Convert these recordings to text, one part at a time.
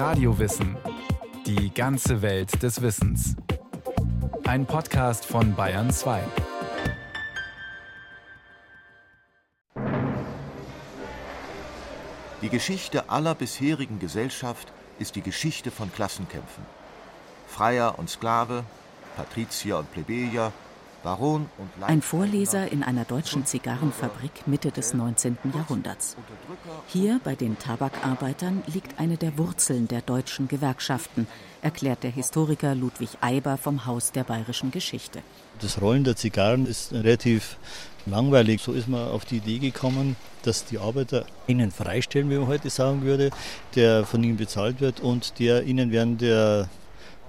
Radiowissen. Die ganze Welt des Wissens. Ein Podcast von Bayern 2. Die Geschichte aller bisherigen Gesellschaft ist die Geschichte von Klassenkämpfen. Freier und Sklave, Patrizier und Plebejer, Ein Vorleser in einer deutschen Zigarrenfabrik Mitte des 19. Jahrhunderts. Hier bei den Tabakarbeitern liegt eine der Wurzeln der deutschen Gewerkschaften, erklärt der Historiker Ludwig Eiber vom Haus der bayerischen Geschichte. Das Rollen der Zigarren ist relativ langweilig. So ist man auf die Idee gekommen, dass die Arbeiter ihnen freistellen, wie man heute sagen würde, der von ihnen bezahlt wird und der ihnen während der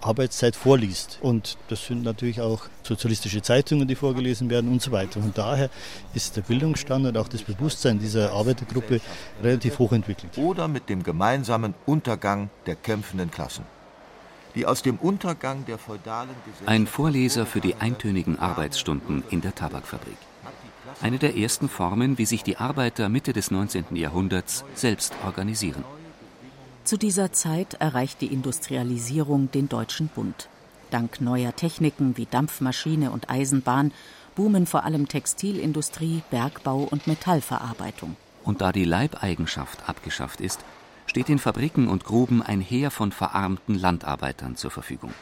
Arbeitszeit vorliest. Und das sind natürlich auch sozialistische Zeitungen, die vorgelesen werden und so weiter. Und daher ist der Bildungsstand und auch das Bewusstsein dieser Arbeitergruppe relativ hoch entwickelt. Oder mit dem gemeinsamen Untergang der kämpfenden Klassen. Die aus dem Untergang der feudalen Gesellschaft Ein Vorleser für die eintönigen Arbeitsstunden in der Tabakfabrik. Eine der ersten Formen, wie sich die Arbeiter Mitte des 19. Jahrhunderts selbst organisieren. Zu dieser Zeit erreicht die Industrialisierung den Deutschen Bund. Dank neuer Techniken wie Dampfmaschine und Eisenbahn boomen vor allem Textilindustrie, Bergbau und Metallverarbeitung. Und da die Leibeigenschaft abgeschafft ist, steht in Fabriken und Gruben ein Heer von verarmten Landarbeitern zur Verfügung.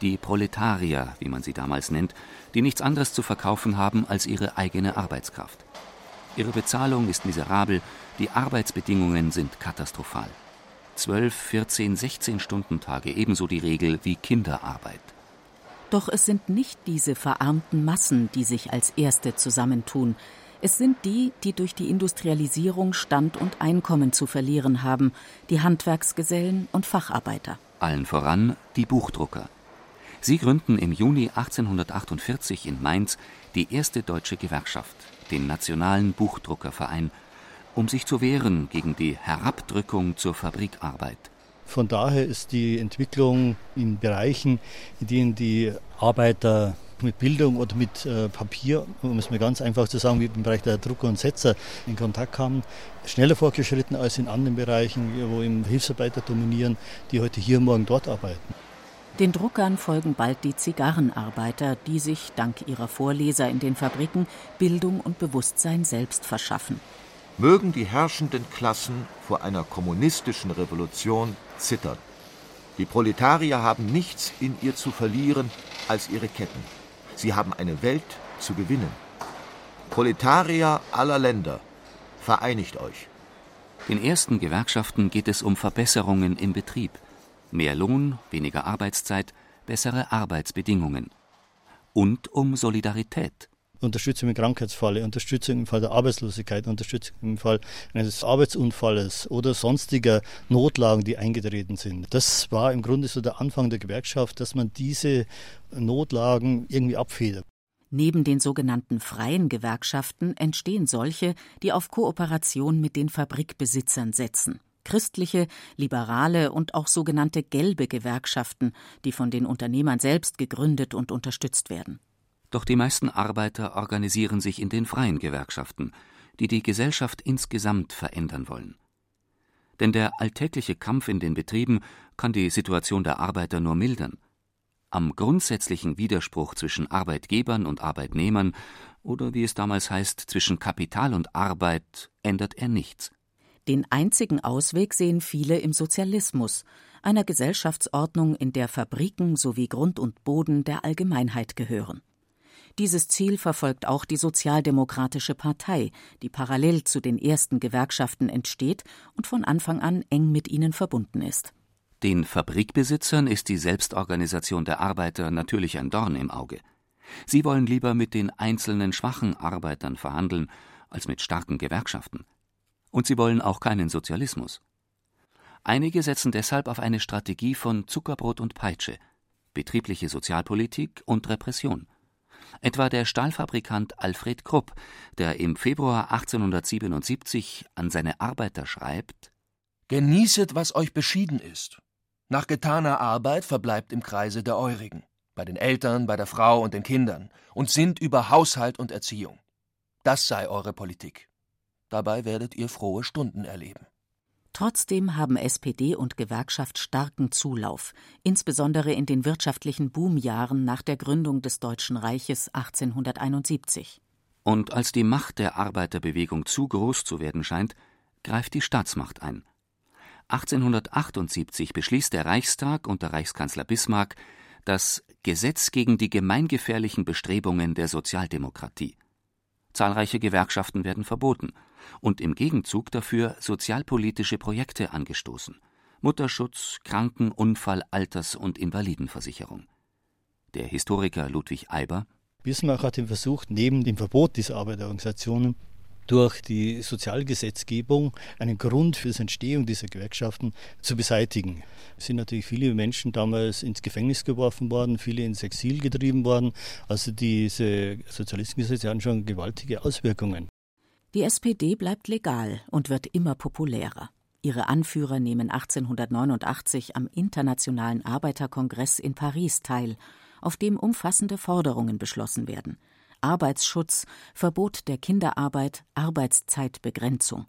Die Proletarier, wie man sie damals nennt, die nichts anderes zu verkaufen haben als ihre eigene Arbeitskraft. Ihre Bezahlung ist miserabel, die Arbeitsbedingungen sind katastrophal. 12, 14, 16 Stunden Tage ebenso die Regel wie Kinderarbeit. Doch es sind nicht diese verarmten Massen, die sich als Erste zusammentun. Es sind die, die durch die Industrialisierung Stand und Einkommen zu verlieren haben, die Handwerksgesellen und Facharbeiter. Allen voran die Buchdrucker. Sie gründen im Juni 1848 in Mainz die erste deutsche Gewerkschaft, den Nationalen Buchdruckerverein, um sich zu wehren gegen die Herabdrückung zur Fabrikarbeit. Von daher ist die Entwicklung in Bereichen, in denen die Arbeiter mit Bildung oder mit äh, Papier, um es mal ganz einfach zu sagen, wie im Bereich der Drucker und Setzer in Kontakt kamen, schneller fortgeschritten als in anderen Bereichen, wo eben Hilfsarbeiter dominieren, die heute hier, morgen dort arbeiten. Den Druckern folgen bald die Zigarrenarbeiter, die sich dank ihrer Vorleser in den Fabriken Bildung und Bewusstsein selbst verschaffen. Mögen die herrschenden Klassen vor einer kommunistischen Revolution zittern. Die Proletarier haben nichts in ihr zu verlieren als ihre Ketten. Sie haben eine Welt zu gewinnen. Proletarier aller Länder, vereinigt euch. Den ersten Gewerkschaften geht es um Verbesserungen im Betrieb. Mehr Lohn, weniger Arbeitszeit, bessere Arbeitsbedingungen. Und um Solidarität. Unterstützung im Krankheitsfalle, Unterstützung im Fall der Arbeitslosigkeit, Unterstützung im Fall eines Arbeitsunfalles oder sonstiger Notlagen, die eingetreten sind. Das war im Grunde so der Anfang der Gewerkschaft, dass man diese Notlagen irgendwie abfedert. Neben den sogenannten freien Gewerkschaften entstehen solche, die auf Kooperation mit den Fabrikbesitzern setzen. Christliche, liberale und auch sogenannte gelbe Gewerkschaften, die von den Unternehmern selbst gegründet und unterstützt werden. Doch die meisten Arbeiter organisieren sich in den freien Gewerkschaften, die die Gesellschaft insgesamt verändern wollen. Denn der alltägliche Kampf in den Betrieben kann die Situation der Arbeiter nur mildern. Am grundsätzlichen Widerspruch zwischen Arbeitgebern und Arbeitnehmern oder wie es damals heißt, zwischen Kapital und Arbeit ändert er nichts. Den einzigen Ausweg sehen viele im Sozialismus, einer Gesellschaftsordnung, in der Fabriken sowie Grund und Boden der Allgemeinheit gehören. Dieses Ziel verfolgt auch die Sozialdemokratische Partei, die parallel zu den ersten Gewerkschaften entsteht und von Anfang an eng mit ihnen verbunden ist. Den Fabrikbesitzern ist die Selbstorganisation der Arbeiter natürlich ein Dorn im Auge. Sie wollen lieber mit den einzelnen schwachen Arbeitern verhandeln, als mit starken Gewerkschaften. Und sie wollen auch keinen Sozialismus. Einige setzen deshalb auf eine Strategie von Zuckerbrot und Peitsche, betriebliche Sozialpolitik und Repression. Etwa der Stahlfabrikant Alfred Krupp, der im Februar 1877 an seine Arbeiter schreibt Genießet, was euch beschieden ist. Nach getaner Arbeit verbleibt im Kreise der Eurigen, bei den Eltern, bei der Frau und den Kindern, und sinnt über Haushalt und Erziehung. Das sei eure Politik. Dabei werdet ihr frohe Stunden erleben. Trotzdem haben SPD und Gewerkschaft starken Zulauf, insbesondere in den wirtschaftlichen Boomjahren nach der Gründung des Deutschen Reiches 1871. Und als die Macht der Arbeiterbewegung zu groß zu werden scheint, greift die Staatsmacht ein. 1878 beschließt der Reichstag unter Reichskanzler Bismarck das Gesetz gegen die gemeingefährlichen Bestrebungen der Sozialdemokratie. Zahlreiche Gewerkschaften werden verboten und im Gegenzug dafür sozialpolitische Projekte angestoßen Mutterschutz, Kranken-, Unfall-, Alters- und Invalidenversicherung. Der Historiker Ludwig Eiber Bismarck hat versucht, neben dem Verbot dieser Arbeiterorganisationen durch die Sozialgesetzgebung einen Grund für die Entstehung dieser Gewerkschaften zu beseitigen. Es sind natürlich viele Menschen damals ins Gefängnis geworfen worden, viele ins Exil getrieben worden. Also diese Sozialistengesetze haben schon gewaltige Auswirkungen. Die SPD bleibt legal und wird immer populärer. Ihre Anführer nehmen 1889 am Internationalen Arbeiterkongress in Paris teil, auf dem umfassende Forderungen beschlossen werden. Arbeitsschutz, Verbot der Kinderarbeit, Arbeitszeitbegrenzung.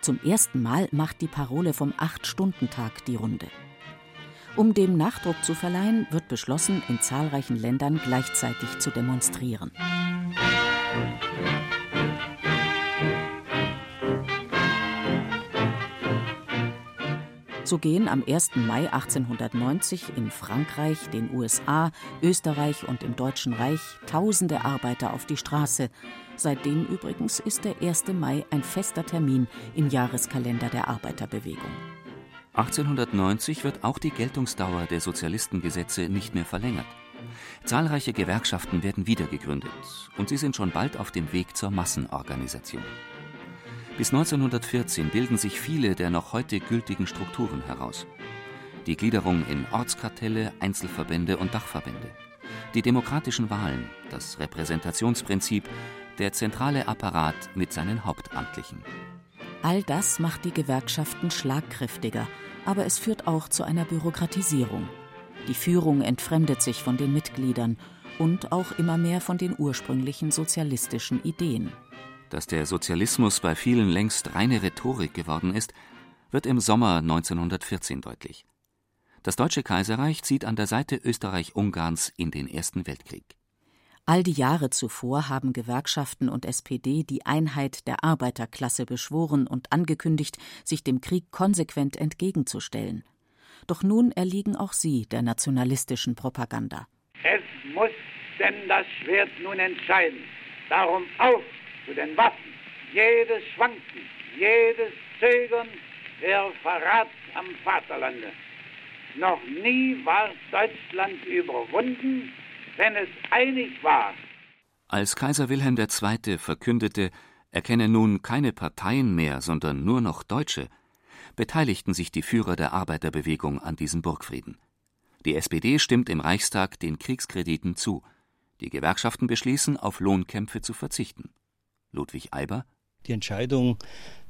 Zum ersten Mal macht die Parole vom Acht-Stunden-Tag die Runde. Um dem Nachdruck zu verleihen, wird beschlossen, in zahlreichen Ländern gleichzeitig zu demonstrieren. So gehen am 1. Mai 1890 in Frankreich, den USA, Österreich und im Deutschen Reich tausende Arbeiter auf die Straße. Seitdem übrigens ist der 1. Mai ein fester Termin im Jahreskalender der Arbeiterbewegung. 1890 wird auch die Geltungsdauer der Sozialistengesetze nicht mehr verlängert. Zahlreiche Gewerkschaften werden wiedergegründet und sie sind schon bald auf dem Weg zur Massenorganisation. Bis 1914 bilden sich viele der noch heute gültigen Strukturen heraus. Die Gliederung in Ortskartelle, Einzelverbände und Dachverbände. Die demokratischen Wahlen, das Repräsentationsprinzip, der zentrale Apparat mit seinen Hauptamtlichen. All das macht die Gewerkschaften schlagkräftiger, aber es führt auch zu einer Bürokratisierung. Die Führung entfremdet sich von den Mitgliedern und auch immer mehr von den ursprünglichen sozialistischen Ideen. Dass der Sozialismus bei vielen längst reine Rhetorik geworden ist, wird im Sommer 1914 deutlich. Das Deutsche Kaiserreich zieht an der Seite Österreich-Ungarns in den Ersten Weltkrieg. All die Jahre zuvor haben Gewerkschaften und SPD die Einheit der Arbeiterklasse beschworen und angekündigt, sich dem Krieg konsequent entgegenzustellen. Doch nun erliegen auch sie der nationalistischen Propaganda. Es muss denn das Schwert nun entscheiden. Darum auf zu den Waffen. Jedes Schwanken, jedes Zögern wäre Verrat am Vaterlande. Noch nie war Deutschland überwunden, wenn es einig war. Als Kaiser Wilhelm II. verkündete, er kenne nun keine Parteien mehr, sondern nur noch Deutsche, beteiligten sich die Führer der Arbeiterbewegung an diesem Burgfrieden. Die SPD stimmt im Reichstag den Kriegskrediten zu. Die Gewerkschaften beschließen, auf Lohnkämpfe zu verzichten. Ludwig Eiber. Die Entscheidung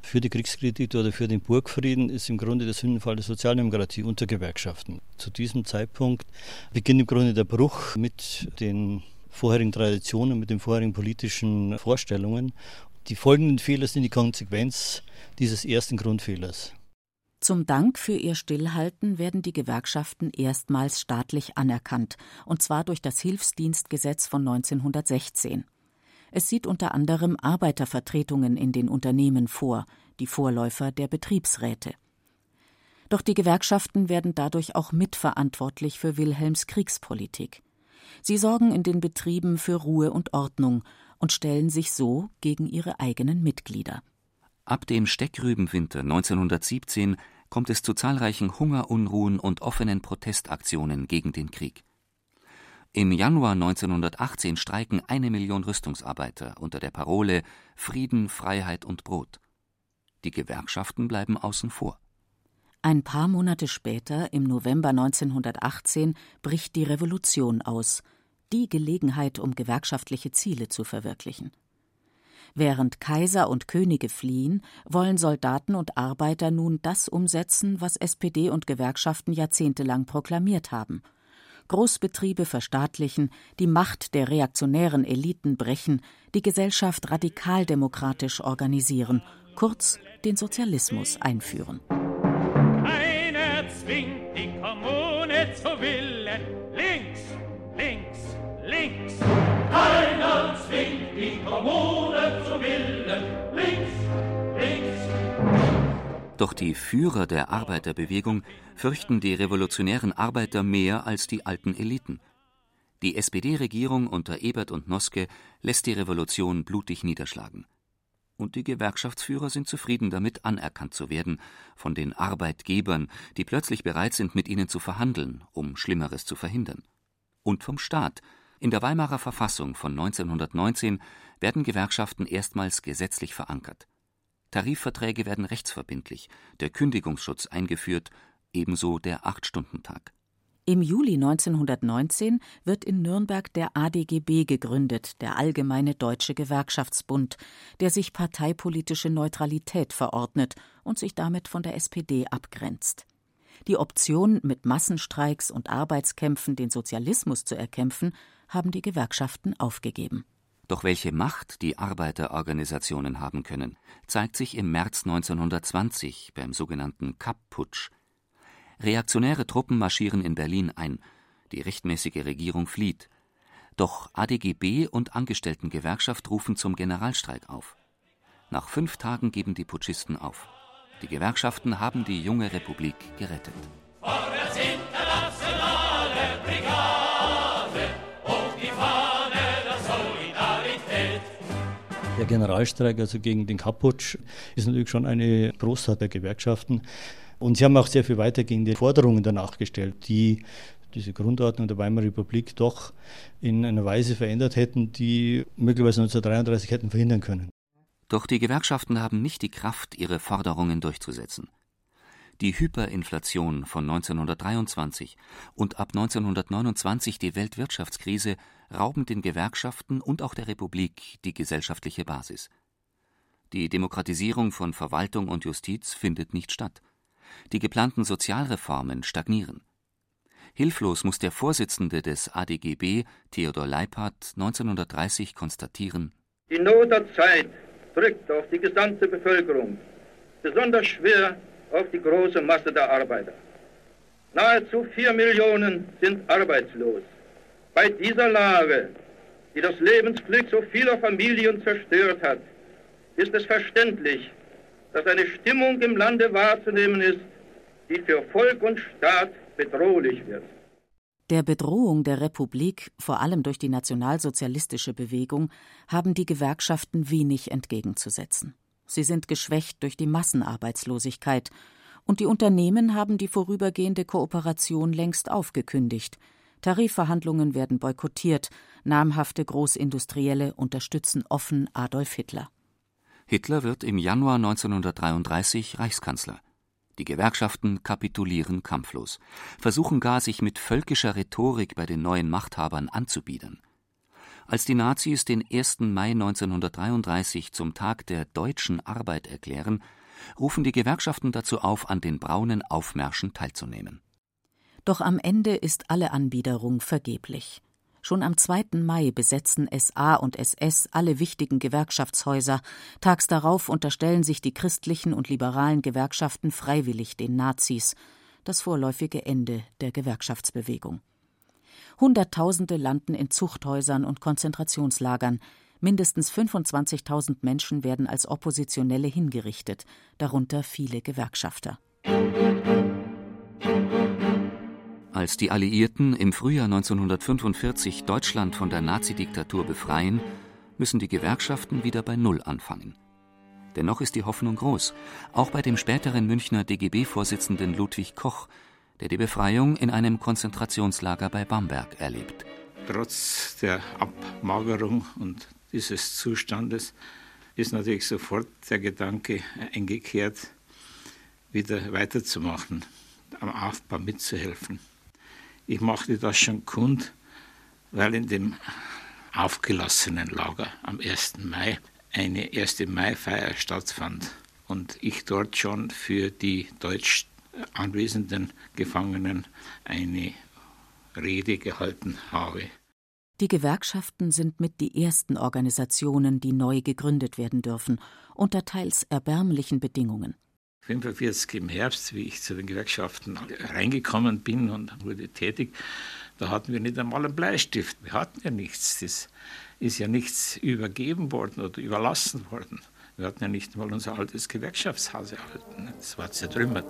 für die Kriegskredite oder für den Burgfrieden ist im Grunde der Sündenfall der Sozialdemokratie unter Gewerkschaften. Zu diesem Zeitpunkt beginnt im Grunde der Bruch mit den vorherigen Traditionen, mit den vorherigen politischen Vorstellungen. Die folgenden Fehler sind die Konsequenz dieses ersten Grundfehlers. Zum Dank für ihr Stillhalten werden die Gewerkschaften erstmals staatlich anerkannt, und zwar durch das Hilfsdienstgesetz von 1916. Es sieht unter anderem Arbeitervertretungen in den Unternehmen vor, die Vorläufer der Betriebsräte. Doch die Gewerkschaften werden dadurch auch mitverantwortlich für Wilhelms Kriegspolitik. Sie sorgen in den Betrieben für Ruhe und Ordnung und stellen sich so gegen ihre eigenen Mitglieder. Ab dem Steckrübenwinter 1917 kommt es zu zahlreichen Hungerunruhen und offenen Protestaktionen gegen den Krieg. Im Januar 1918 streiken eine Million Rüstungsarbeiter unter der Parole Frieden, Freiheit und Brot. Die Gewerkschaften bleiben außen vor. Ein paar Monate später, im November 1918, bricht die Revolution aus, die Gelegenheit, um gewerkschaftliche Ziele zu verwirklichen. Während Kaiser und Könige fliehen, wollen Soldaten und Arbeiter nun das umsetzen, was SPD und Gewerkschaften jahrzehntelang proklamiert haben – Großbetriebe verstaatlichen, die Macht der reaktionären Eliten brechen, die Gesellschaft radikaldemokratisch organisieren, kurz den Sozialismus einführen. Keiner zwingt die Kommune zu Willen. Links, links, links. Keiner zwingt die Kommune zu Willen. Doch die Führer der Arbeiterbewegung fürchten die revolutionären Arbeiter mehr als die alten Eliten. Die SPD-Regierung unter Ebert und Noske lässt die Revolution blutig niederschlagen. Und die Gewerkschaftsführer sind zufrieden damit, anerkannt zu werden von den Arbeitgebern, die plötzlich bereit sind, mit ihnen zu verhandeln, um Schlimmeres zu verhindern. Und vom Staat. In der Weimarer Verfassung von 1919 werden Gewerkschaften erstmals gesetzlich verankert. Tarifverträge werden rechtsverbindlich, der Kündigungsschutz eingeführt, ebenso der Acht-Stunden-Tag. Im Juli 1919 wird in Nürnberg der ADGB gegründet, der Allgemeine Deutsche Gewerkschaftsbund, der sich parteipolitische Neutralität verordnet und sich damit von der SPD abgrenzt. Die Option, mit Massenstreiks und Arbeitskämpfen den Sozialismus zu erkämpfen, haben die Gewerkschaften aufgegeben. Doch welche Macht die Arbeiterorganisationen haben können, zeigt sich im März 1920 beim sogenannten Kapp-Putsch. Reaktionäre Truppen marschieren in Berlin ein, die rechtmäßige Regierung flieht. Doch ADGB und Angestelltengewerkschaft rufen zum Generalstreik auf. Nach fünf Tagen geben die Putschisten auf. Die Gewerkschaften haben die junge Republik gerettet. Der Generalstreik, also gegen den Kapputsch, ist natürlich schon eine Großtat der Gewerkschaften. Und sie haben auch sehr viel weitergehende Forderungen danach gestellt, die diese Grundordnung der Weimarer Republik doch in einer Weise verändert hätten, die möglicherweise 1933 hätten verhindern können. Doch die Gewerkschaften haben nicht die Kraft, ihre Forderungen durchzusetzen. Die Hyperinflation von 1923 und ab 1929 die Weltwirtschaftskrise rauben den Gewerkschaften und auch der Republik die gesellschaftliche Basis. Die Demokratisierung von Verwaltung und Justiz findet nicht statt. Die geplanten Sozialreformen stagnieren. Hilflos muss der Vorsitzende des ADGB, Theodor Leiphardt, 1930 konstatieren: Die Not der Zeit drückt auf die gesamte Bevölkerung, besonders schwer auf die große Masse der Arbeiter. Nahezu vier Millionen sind arbeitslos. Bei dieser Lage, die das Lebensglück so vieler Familien zerstört hat, ist es verständlich, dass eine Stimmung im Lande wahrzunehmen ist, die für Volk und Staat bedrohlich wird. Der Bedrohung der Republik, vor allem durch die nationalsozialistische Bewegung, haben die Gewerkschaften wenig entgegenzusetzen. Sie sind geschwächt durch die Massenarbeitslosigkeit, und die Unternehmen haben die vorübergehende Kooperation längst aufgekündigt. Tarifverhandlungen werden boykottiert, namhafte Großindustrielle unterstützen offen Adolf Hitler. Hitler wird im Januar 1933 Reichskanzler. Die Gewerkschaften kapitulieren kampflos, versuchen gar, sich mit völkischer Rhetorik bei den neuen Machthabern anzubiedern. Als die Nazis den 1. Mai 1933 zum Tag der deutschen Arbeit erklären, rufen die Gewerkschaften dazu auf, an den braunen Aufmärschen teilzunehmen. Doch am Ende ist alle Anbiederung vergeblich. Schon am 2. Mai besetzen SA und SS alle wichtigen Gewerkschaftshäuser. Tags darauf unterstellen sich die christlichen und liberalen Gewerkschaften freiwillig den Nazis. Das vorläufige Ende der Gewerkschaftsbewegung. Hunderttausende landen in Zuchthäusern und Konzentrationslagern. Mindestens 25.000 Menschen werden als Oppositionelle hingerichtet, darunter viele Gewerkschafter. Als die Alliierten im Frühjahr 1945 Deutschland von der Nazidiktatur befreien, müssen die Gewerkschaften wieder bei Null anfangen. Dennoch ist die Hoffnung groß, auch bei dem späteren Münchner DGB-Vorsitzenden Ludwig Koch, der die Befreiung in einem Konzentrationslager bei Bamberg erlebt. Trotz der Abmagerung und dieses Zustandes ist natürlich sofort der Gedanke eingekehrt, wieder weiterzumachen, am Aufbau mitzuhelfen. Ich machte das schon kund, weil in dem aufgelassenen Lager am 1. Mai eine 1. Mai-Feier stattfand und ich dort schon für die deutsch anwesenden Gefangenen eine Rede gehalten habe. Die Gewerkschaften sind mit die ersten Organisationen, die neu gegründet werden dürfen, unter teils erbärmlichen Bedingungen. 1945 im Herbst, wie ich zu den Gewerkschaften reingekommen bin und wurde tätig, da hatten wir nicht einmal einen Bleistift. Wir hatten ja nichts. Das ist ja nichts übergeben worden oder überlassen worden. Wir hatten ja nicht mal unser altes Gewerkschaftshaus erhalten. Das war zertrümmert.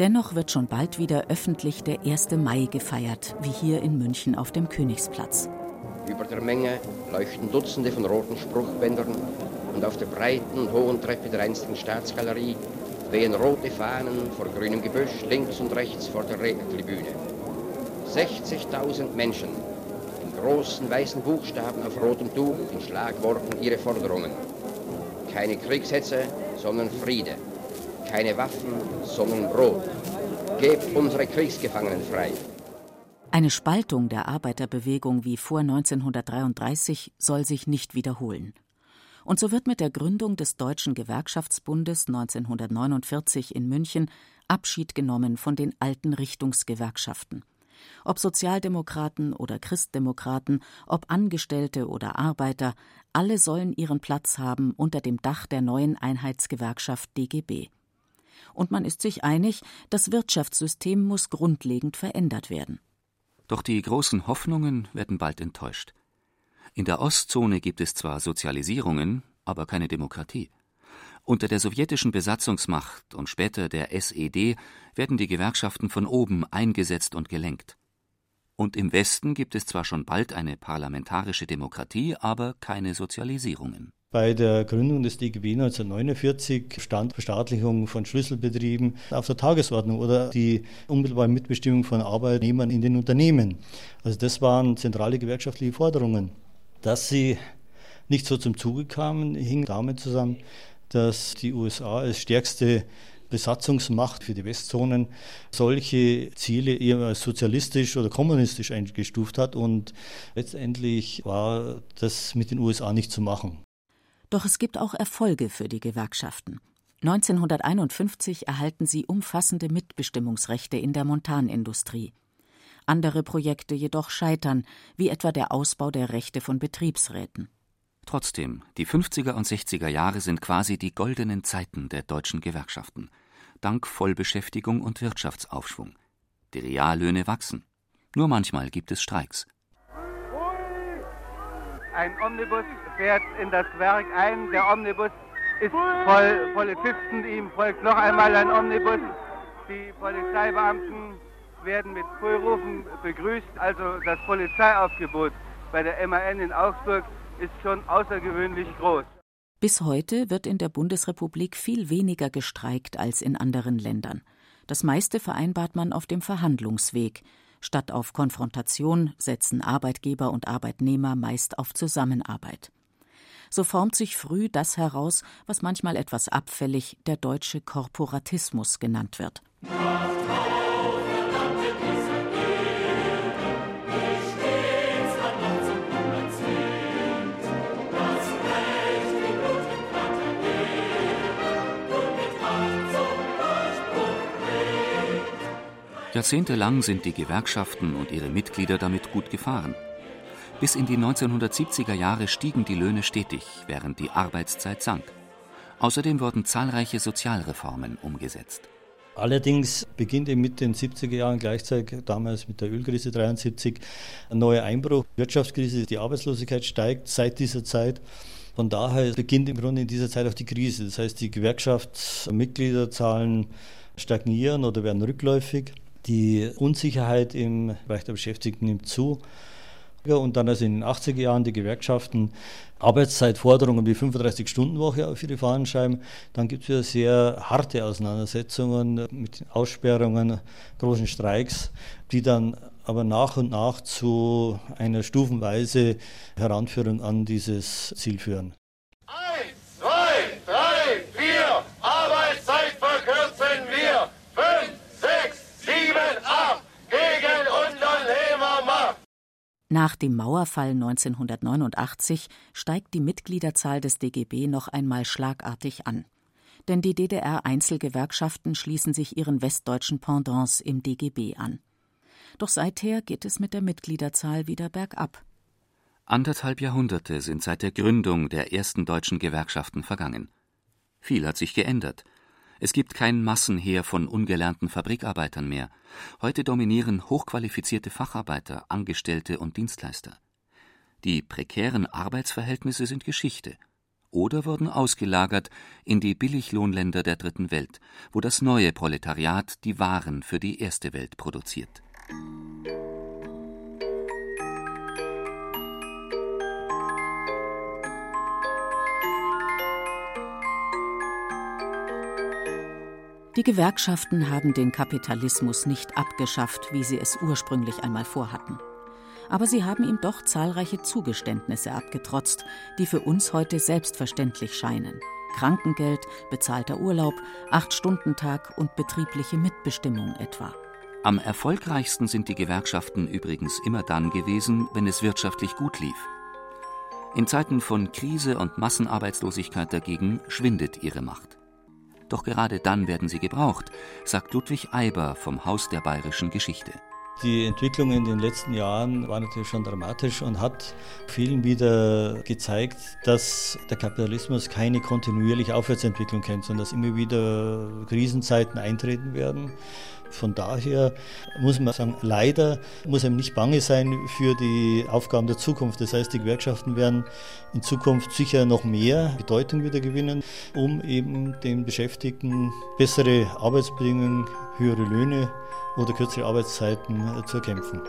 Dennoch wird schon bald wieder öffentlich der 1. Mai gefeiert, wie hier in München auf dem Königsplatz. Über der Menge leuchten Dutzende von roten Spruchbändern und auf der breiten und hohen Treppe der einstigen Staatsgalerie wehen rote Fahnen vor grünem Gebüsch links und rechts vor der Rednertribüne. 60.000 Menschen in großen weißen Buchstaben auf rotem Tuch in Schlagworten ihre Forderungen. Keine Kriegshetze, sondern Friede keine Waffen, sondern Brot. Gebt unsere Kriegsgefangenen frei. Eine Spaltung der Arbeiterbewegung wie vor 1933 soll sich nicht wiederholen. Und so wird mit der Gründung des Deutschen Gewerkschaftsbundes 1949 in München Abschied genommen von den alten Richtungsgewerkschaften. Ob Sozialdemokraten oder Christdemokraten, ob Angestellte oder Arbeiter, alle sollen ihren Platz haben unter dem Dach der neuen Einheitsgewerkschaft DGB und man ist sich einig, das Wirtschaftssystem muss grundlegend verändert werden. Doch die großen Hoffnungen werden bald enttäuscht. In der Ostzone gibt es zwar Sozialisierungen, aber keine Demokratie. Unter der sowjetischen Besatzungsmacht und später der SED werden die Gewerkschaften von oben eingesetzt und gelenkt. Und im Westen gibt es zwar schon bald eine parlamentarische Demokratie, aber keine Sozialisierungen. Bei der Gründung des DGB 1949 stand Verstaatlichung von Schlüsselbetrieben auf der Tagesordnung oder die unmittelbare Mitbestimmung von Arbeitnehmern in den Unternehmen. Also das waren zentrale gewerkschaftliche Forderungen. Dass sie nicht so zum Zuge kamen, hing damit zusammen, dass die USA als stärkste Besatzungsmacht für die Westzonen solche Ziele eher als sozialistisch oder kommunistisch eingestuft hat und letztendlich war das mit den USA nicht zu machen. Doch es gibt auch Erfolge für die Gewerkschaften. 1951 erhalten sie umfassende Mitbestimmungsrechte in der Montanindustrie. Andere Projekte jedoch scheitern, wie etwa der Ausbau der Rechte von Betriebsräten. Trotzdem, die 50er und 60er Jahre sind quasi die goldenen Zeiten der deutschen Gewerkschaften. Dank Vollbeschäftigung und Wirtschaftsaufschwung. Die Reallöhne wachsen. Nur manchmal gibt es Streiks. Ein Omnibus fährt in das Werk ein. Der Omnibus ist voll Polizisten. Ihm folgt noch einmal ein Omnibus. Die Polizeibeamten werden mit Frührufen begrüßt. Also das Polizeiaufgebot bei der MAN in Augsburg ist schon außergewöhnlich groß. Bis heute wird in der Bundesrepublik viel weniger gestreikt als in anderen Ländern. Das meiste vereinbart man auf dem Verhandlungsweg. Statt auf Konfrontation setzen Arbeitgeber und Arbeitnehmer meist auf Zusammenarbeit. So formt sich früh das heraus, was manchmal etwas abfällig der deutsche Korporatismus genannt wird. Jahrzehntelang sind die Gewerkschaften und ihre Mitglieder damit gut gefahren. Bis in die 1970er Jahre stiegen die Löhne stetig, während die Arbeitszeit sank. Außerdem wurden zahlreiche Sozialreformen umgesetzt. Allerdings beginnt mit den 70er Jahren gleichzeitig, damals mit der Ölkrise 73, ein neuer Einbruch. Wirtschaftskrise, die Arbeitslosigkeit steigt seit dieser Zeit. Von daher beginnt im Grunde in dieser Zeit auch die Krise. Das heißt, die Gewerkschaftsmitgliederzahlen stagnieren oder werden rückläufig. Die Unsicherheit im Bereich der Beschäftigten nimmt zu. Und dann also in den 80er Jahren die Gewerkschaften Arbeitszeitforderungen wie 35-Stunden-Woche auf ihre Fahnen schreiben. Dann gibt es wieder sehr harte Auseinandersetzungen mit Aussperrungen, großen Streiks, die dann aber nach und nach zu einer stufenweise Heranführung an dieses Ziel führen. Nach dem Mauerfall 1989 steigt die Mitgliederzahl des DGB noch einmal schlagartig an. Denn die DDR-Einzelgewerkschaften schließen sich ihren westdeutschen Pendants im DGB an. Doch seither geht es mit der Mitgliederzahl wieder bergab. Anderthalb Jahrhunderte sind seit der Gründung der ersten deutschen Gewerkschaften vergangen. Viel hat sich geändert. Es gibt kein Massenheer von ungelernten Fabrikarbeitern mehr. Heute dominieren hochqualifizierte Facharbeiter, Angestellte und Dienstleister. Die prekären Arbeitsverhältnisse sind Geschichte oder wurden ausgelagert in die Billiglohnländer der Dritten Welt, wo das neue Proletariat die Waren für die Erste Welt produziert. Die Gewerkschaften haben den Kapitalismus nicht abgeschafft, wie sie es ursprünglich einmal vorhatten. Aber sie haben ihm doch zahlreiche Zugeständnisse abgetrotzt, die für uns heute selbstverständlich scheinen. Krankengeld, bezahlter Urlaub, Acht-Stunden-Tag und betriebliche Mitbestimmung etwa. Am erfolgreichsten sind die Gewerkschaften übrigens immer dann gewesen, wenn es wirtschaftlich gut lief. In Zeiten von Krise und Massenarbeitslosigkeit dagegen schwindet ihre Macht. Doch gerade dann werden sie gebraucht, sagt Ludwig Eiber vom Haus der bayerischen Geschichte. Die Entwicklung in den letzten Jahren war natürlich schon dramatisch und hat vielen wieder gezeigt, dass der Kapitalismus keine kontinuierliche Aufwärtsentwicklung kennt, sondern dass immer wieder Krisenzeiten eintreten werden. Von daher muss man sagen, leider muss einem nicht bange sein für die Aufgaben der Zukunft. Das heißt, die Gewerkschaften werden in Zukunft sicher noch mehr Bedeutung wieder gewinnen, um eben den Beschäftigten bessere Arbeitsbedingungen, höhere Löhne oder kürzere Arbeitszeiten zu erkämpfen.